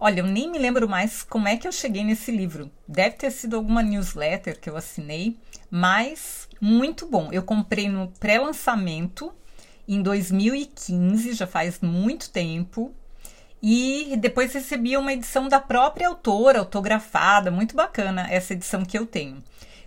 Olha, eu nem me lembro mais como é que eu cheguei nesse livro. Deve ter sido alguma newsletter que eu assinei, mas muito bom. Eu comprei no pré-lançamento em 2015, já faz muito tempo. E depois recebi uma edição da própria autora, autografada, muito bacana essa edição que eu tenho.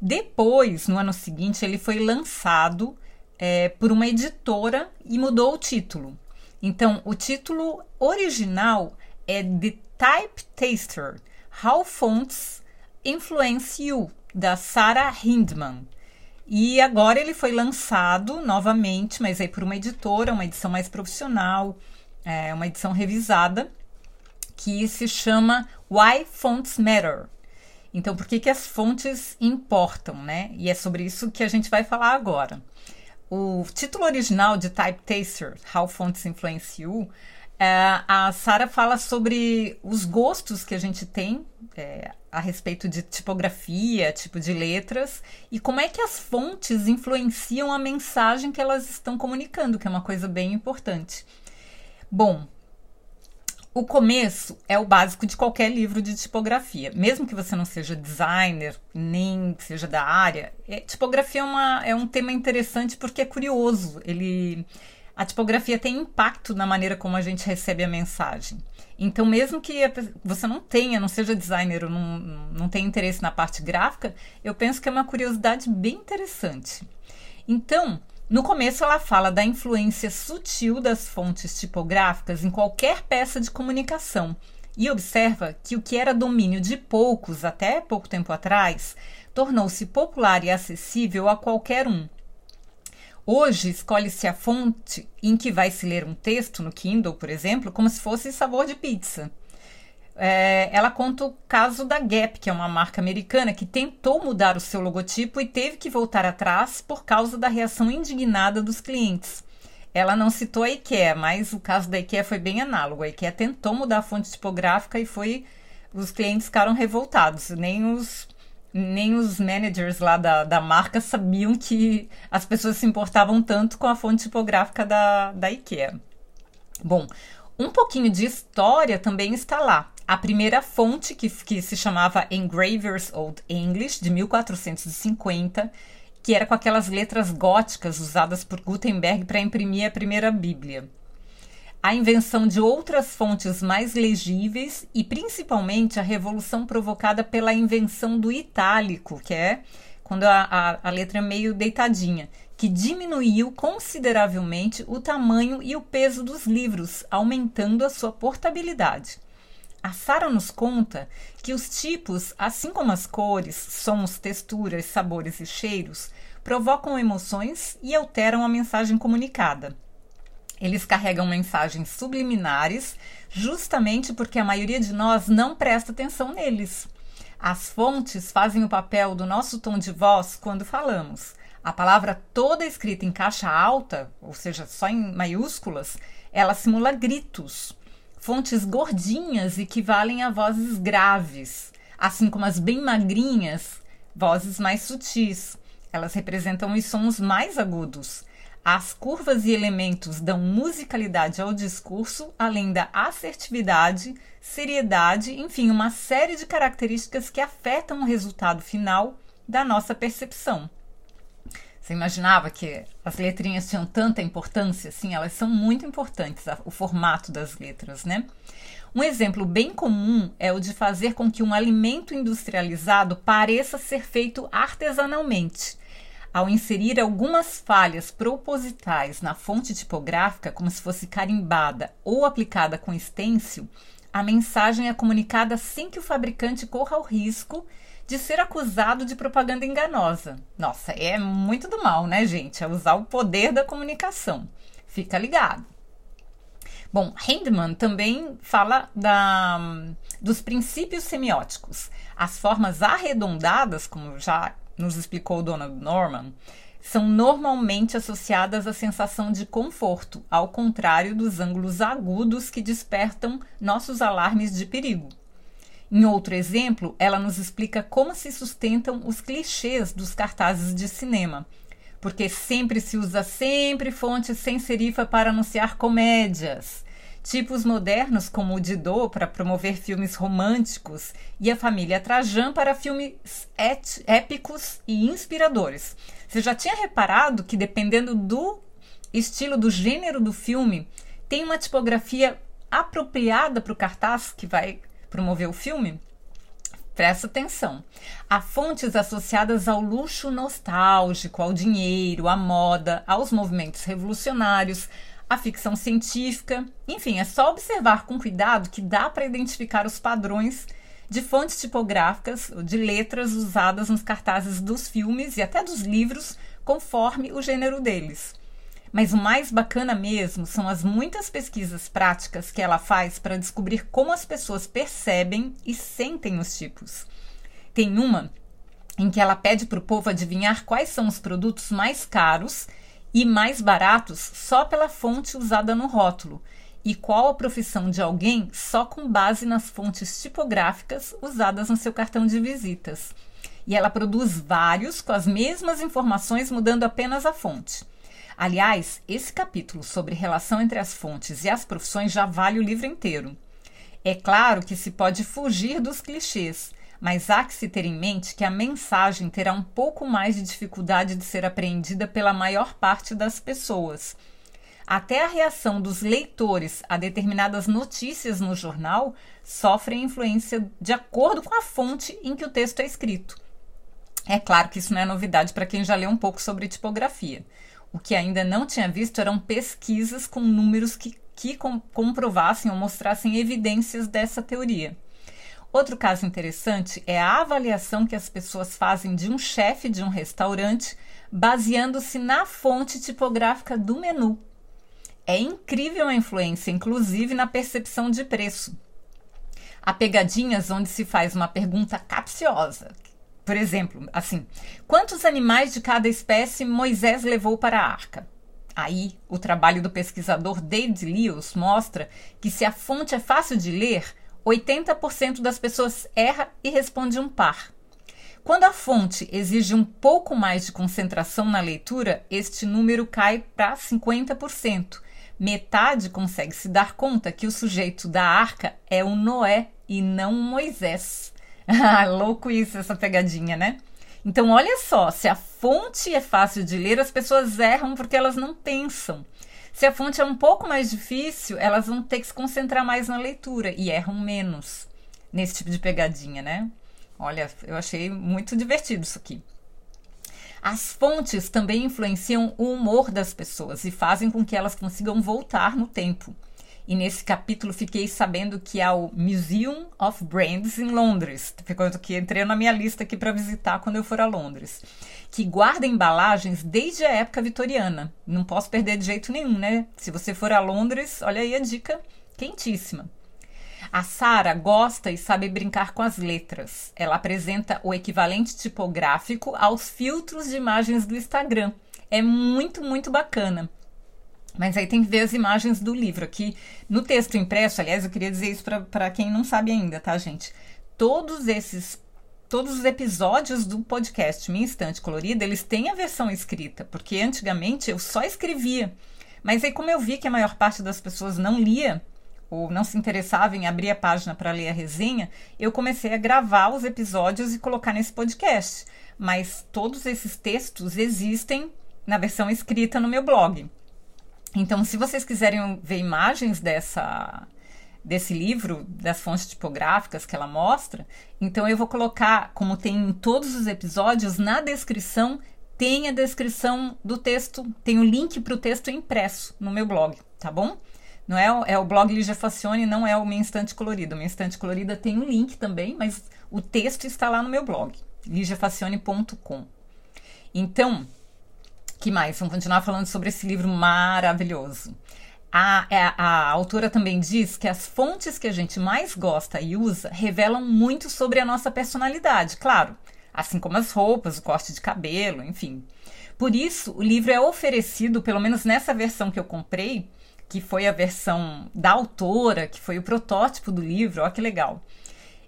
Depois, no ano seguinte, ele foi lançado é, por uma editora e mudou o título. Então, o título original é The Type Taster: How Fonts Influence You, da Sarah Hindman. E agora ele foi lançado novamente, mas aí por uma editora, uma edição mais profissional, é, uma edição revisada, que se chama Why Fonts Matter. Então, por que, que as fontes importam, né? E é sobre isso que a gente vai falar agora. O título original de Type Taster, How Fonts Influence You, é, a Sara fala sobre os gostos que a gente tem é, a respeito de tipografia, tipo de letras, e como é que as fontes influenciam a mensagem que elas estão comunicando, que é uma coisa bem importante. Bom, o começo é o básico de qualquer livro de tipografia. Mesmo que você não seja designer, nem seja da área, é, tipografia é, uma, é um tema interessante porque é curioso. Ele a tipografia tem impacto na maneira como a gente recebe a mensagem. Então, mesmo que você não tenha, não seja designer ou não, não tenha interesse na parte gráfica, eu penso que é uma curiosidade bem interessante. Então, no começo, ela fala da influência sutil das fontes tipográficas em qualquer peça de comunicação e observa que o que era domínio de poucos até pouco tempo atrás tornou-se popular e acessível a qualquer um. Hoje, escolhe-se a fonte em que vai se ler um texto no Kindle, por exemplo, como se fosse sabor de pizza. É, ela conta o caso da Gap, que é uma marca americana que tentou mudar o seu logotipo e teve que voltar atrás por causa da reação indignada dos clientes. Ela não citou a IKEA, mas o caso da IKEA foi bem análogo. A IKEA tentou mudar a fonte tipográfica e foi os clientes ficaram revoltados. Nem os nem os managers lá da, da marca sabiam que as pessoas se importavam tanto com a fonte tipográfica da, da IKEA. Bom, um pouquinho de história também está lá. A primeira fonte, que, que se chamava Engravers Old English, de 1450, que era com aquelas letras góticas usadas por Gutenberg para imprimir a primeira Bíblia a invenção de outras fontes mais legíveis e principalmente a revolução provocada pela invenção do itálico, que é quando a, a, a letra é meio deitadinha, que diminuiu consideravelmente o tamanho e o peso dos livros, aumentando a sua portabilidade. A Sara nos conta que os tipos, assim como as cores, sons, texturas, sabores e cheiros, provocam emoções e alteram a mensagem comunicada. Eles carregam mensagens subliminares, justamente porque a maioria de nós não presta atenção neles. As fontes fazem o papel do nosso tom de voz quando falamos. A palavra toda escrita em caixa alta, ou seja, só em maiúsculas, ela simula gritos. Fontes gordinhas equivalem a vozes graves, assim como as bem magrinhas, vozes mais sutis. Elas representam os sons mais agudos. As curvas e elementos dão musicalidade ao discurso, além da assertividade, seriedade, enfim, uma série de características que afetam o resultado final da nossa percepção. Você imaginava que as letrinhas tinham tanta importância? Sim, elas são muito importantes, o formato das letras, né? Um exemplo bem comum é o de fazer com que um alimento industrializado pareça ser feito artesanalmente ao inserir algumas falhas propositais na fonte tipográfica, como se fosse carimbada ou aplicada com estêncil, a mensagem é comunicada sem que o fabricante corra o risco de ser acusado de propaganda enganosa. Nossa, é muito do mal, né, gente? É usar o poder da comunicação. Fica ligado. Bom, Hindman também fala da, dos princípios semióticos. As formas arredondadas, como já nos explicou Donald Norman, são normalmente associadas à sensação de conforto, ao contrário dos ângulos agudos que despertam nossos alarmes de perigo. Em outro exemplo, ela nos explica como se sustentam os clichês dos cartazes de cinema, porque sempre se usa sempre fonte sem serifa para anunciar comédias. Tipos modernos como o Didot para promover filmes românticos e a família Trajan para filmes épicos e inspiradores. Você já tinha reparado que dependendo do estilo, do gênero do filme, tem uma tipografia apropriada para o cartaz que vai promover o filme? Presta atenção. Há fontes associadas ao luxo nostálgico, ao dinheiro, à moda, aos movimentos revolucionários, à ficção científica. Enfim, é só observar com cuidado que dá para identificar os padrões de fontes tipográficas, de letras usadas nos cartazes dos filmes e até dos livros, conforme o gênero deles. Mas o mais bacana mesmo são as muitas pesquisas práticas que ela faz para descobrir como as pessoas percebem e sentem os tipos. Tem uma em que ela pede para o povo adivinhar quais são os produtos mais caros e mais baratos só pela fonte usada no rótulo e qual a profissão de alguém só com base nas fontes tipográficas usadas no seu cartão de visitas. E ela produz vários com as mesmas informações, mudando apenas a fonte. Aliás, esse capítulo sobre relação entre as fontes e as profissões já vale o livro inteiro. É claro que se pode fugir dos clichês, mas há que se ter em mente que a mensagem terá um pouco mais de dificuldade de ser apreendida pela maior parte das pessoas. Até a reação dos leitores a determinadas notícias no jornal sofre influência de acordo com a fonte em que o texto é escrito. É claro que isso não é novidade para quem já leu um pouco sobre tipografia. O que ainda não tinha visto eram pesquisas com números que, que comprovassem ou mostrassem evidências dessa teoria. Outro caso interessante é a avaliação que as pessoas fazem de um chefe de um restaurante baseando-se na fonte tipográfica do menu. É incrível a influência, inclusive na percepção de preço. Há pegadinhas onde se faz uma pergunta capciosa, por exemplo, assim, quantos animais de cada espécie Moisés levou para a arca? Aí, o trabalho do pesquisador David Lewis mostra que se a fonte é fácil de ler, 80% das pessoas erra e responde um par. Quando a fonte exige um pouco mais de concentração na leitura, este número cai para 50%. Metade consegue se dar conta que o sujeito da arca é o Noé e não o Moisés. Ah, louco isso, essa pegadinha, né? Então, olha só, se a fonte é fácil de ler, as pessoas erram porque elas não pensam. Se a fonte é um pouco mais difícil, elas vão ter que se concentrar mais na leitura e erram menos nesse tipo de pegadinha, né? Olha, eu achei muito divertido isso aqui. As fontes também influenciam o humor das pessoas e fazem com que elas consigam voltar no tempo. E nesse capítulo fiquei sabendo que há o Museum of Brands em Londres, ficando que entrei na minha lista aqui para visitar quando eu for a Londres, que guarda embalagens desde a época vitoriana. Não posso perder de jeito nenhum, né? Se você for a Londres, olha aí a dica quentíssima. A Sara gosta e sabe brincar com as letras. Ela apresenta o equivalente tipográfico aos filtros de imagens do Instagram. É muito, muito bacana. Mas aí tem que ver as imagens do livro. Aqui no texto impresso, aliás, eu queria dizer isso para quem não sabe ainda, tá, gente? Todos esses todos os episódios do podcast Minha Estante Colorida, eles têm a versão escrita, porque antigamente eu só escrevia. Mas aí, como eu vi que a maior parte das pessoas não lia ou não se interessava em abrir a página para ler a resenha, eu comecei a gravar os episódios e colocar nesse podcast. Mas todos esses textos existem na versão escrita no meu blog. Então, se vocês quiserem ver imagens dessa desse livro, das fontes tipográficas que ela mostra, então eu vou colocar, como tem em todos os episódios, na descrição tem a descrição do texto, tem o link para o texto impresso no meu blog, tá bom? Não é, é o blog Ligia Facione, não é o Minha Instante Colorida. O Minha Instante Colorida tem um link também, mas o texto está lá no meu blog, ligiafacione.com. Então, que mais? Vamos continuar falando sobre esse livro maravilhoso. A, a, é, a, autora também diz que as fontes que a gente mais gosta e usa revelam muito sobre a nossa personalidade. Claro, assim como as roupas, o corte de cabelo, enfim. Por isso, o livro é oferecido, pelo menos nessa versão que eu comprei, que foi a versão da autora, que foi o protótipo do livro, olha que legal.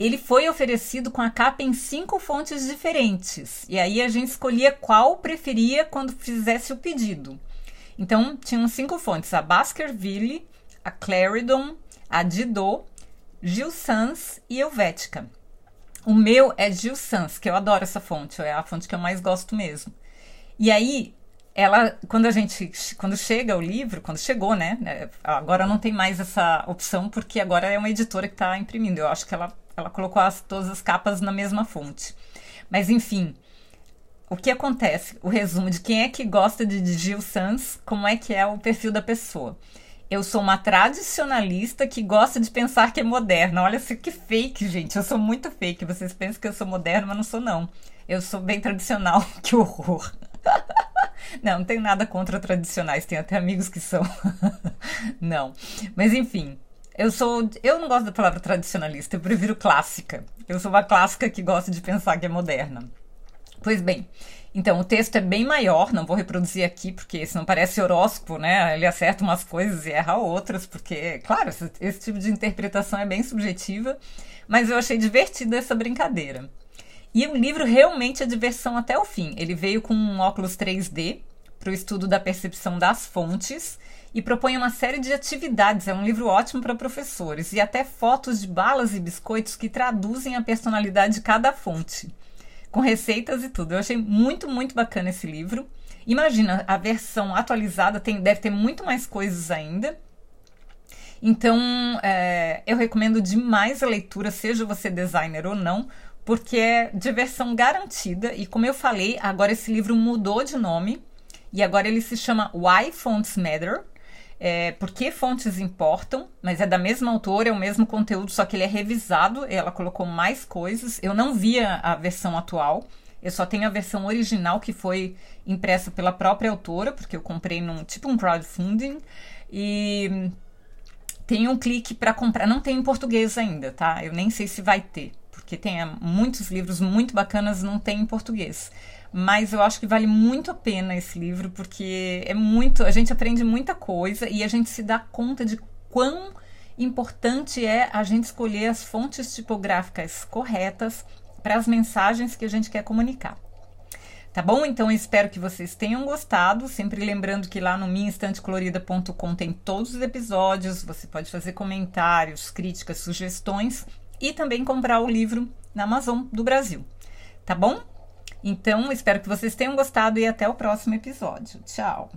Ele foi oferecido com a capa em cinco fontes diferentes. E aí a gente escolhia qual preferia quando fizesse o pedido. Então, tinham cinco fontes: a Baskerville, a Clarendon, a Didot, Gil Sans e Helvética. O meu é Gil Sans, que eu adoro essa fonte, é a fonte que eu mais gosto mesmo. E aí, ela, quando a gente, quando chega o livro, quando chegou, né? É, agora não tem mais essa opção, porque agora é uma editora que está imprimindo. Eu acho que ela, ela colocou as, todas as capas na mesma fonte. Mas, enfim, o que acontece? O resumo de quem é que gosta de Gil Sans, como é que é o perfil da pessoa. Eu sou uma tradicionalista que gosta de pensar que é moderna. Olha que fake, gente. Eu sou muito fake. Vocês pensam que eu sou moderna, mas não sou, não. Eu sou bem tradicional. que horror. não, não tenho nada contra tradicionais. Tenho até amigos que são. não. Mas enfim. Eu sou. Eu não gosto da palavra tradicionalista. Eu prefiro clássica. Eu sou uma clássica que gosta de pensar que é moderna. Pois bem. Então, o texto é bem maior, não vou reproduzir aqui, porque senão parece horóscopo, né? Ele acerta umas coisas e erra outras, porque, claro, esse, esse tipo de interpretação é bem subjetiva, mas eu achei divertida essa brincadeira. E o livro realmente é diversão até o fim. Ele veio com um óculos 3D para o estudo da percepção das fontes e propõe uma série de atividades. É um livro ótimo para professores e até fotos de balas e biscoitos que traduzem a personalidade de cada fonte com receitas e tudo. Eu achei muito, muito bacana esse livro. Imagina, a versão atualizada tem, deve ter muito mais coisas ainda. Então, é, eu recomendo demais a leitura, seja você designer ou não, porque é diversão garantida. E como eu falei, agora esse livro mudou de nome e agora ele se chama Why Fonts Matter é, por que fontes importam, mas é da mesma autora, é o mesmo conteúdo, só que ele é revisado, ela colocou mais coisas. Eu não via a versão atual, eu só tenho a versão original que foi impressa pela própria autora, porque eu comprei num tipo um crowdfunding e tem um clique para comprar. Não tem em português ainda, tá? Eu nem sei se vai ter, porque tem muitos livros muito bacanas não tem em português mas eu acho que vale muito a pena esse livro porque é muito, a gente aprende muita coisa e a gente se dá conta de quão importante é a gente escolher as fontes tipográficas corretas para as mensagens que a gente quer comunicar. Tá bom? Então eu espero que vocês tenham gostado. Sempre lembrando que lá no minhainstantecolorida.com tem todos os episódios. Você pode fazer comentários, críticas, sugestões e também comprar o livro na Amazon do Brasil. Tá bom? Então, espero que vocês tenham gostado e até o próximo episódio. Tchau!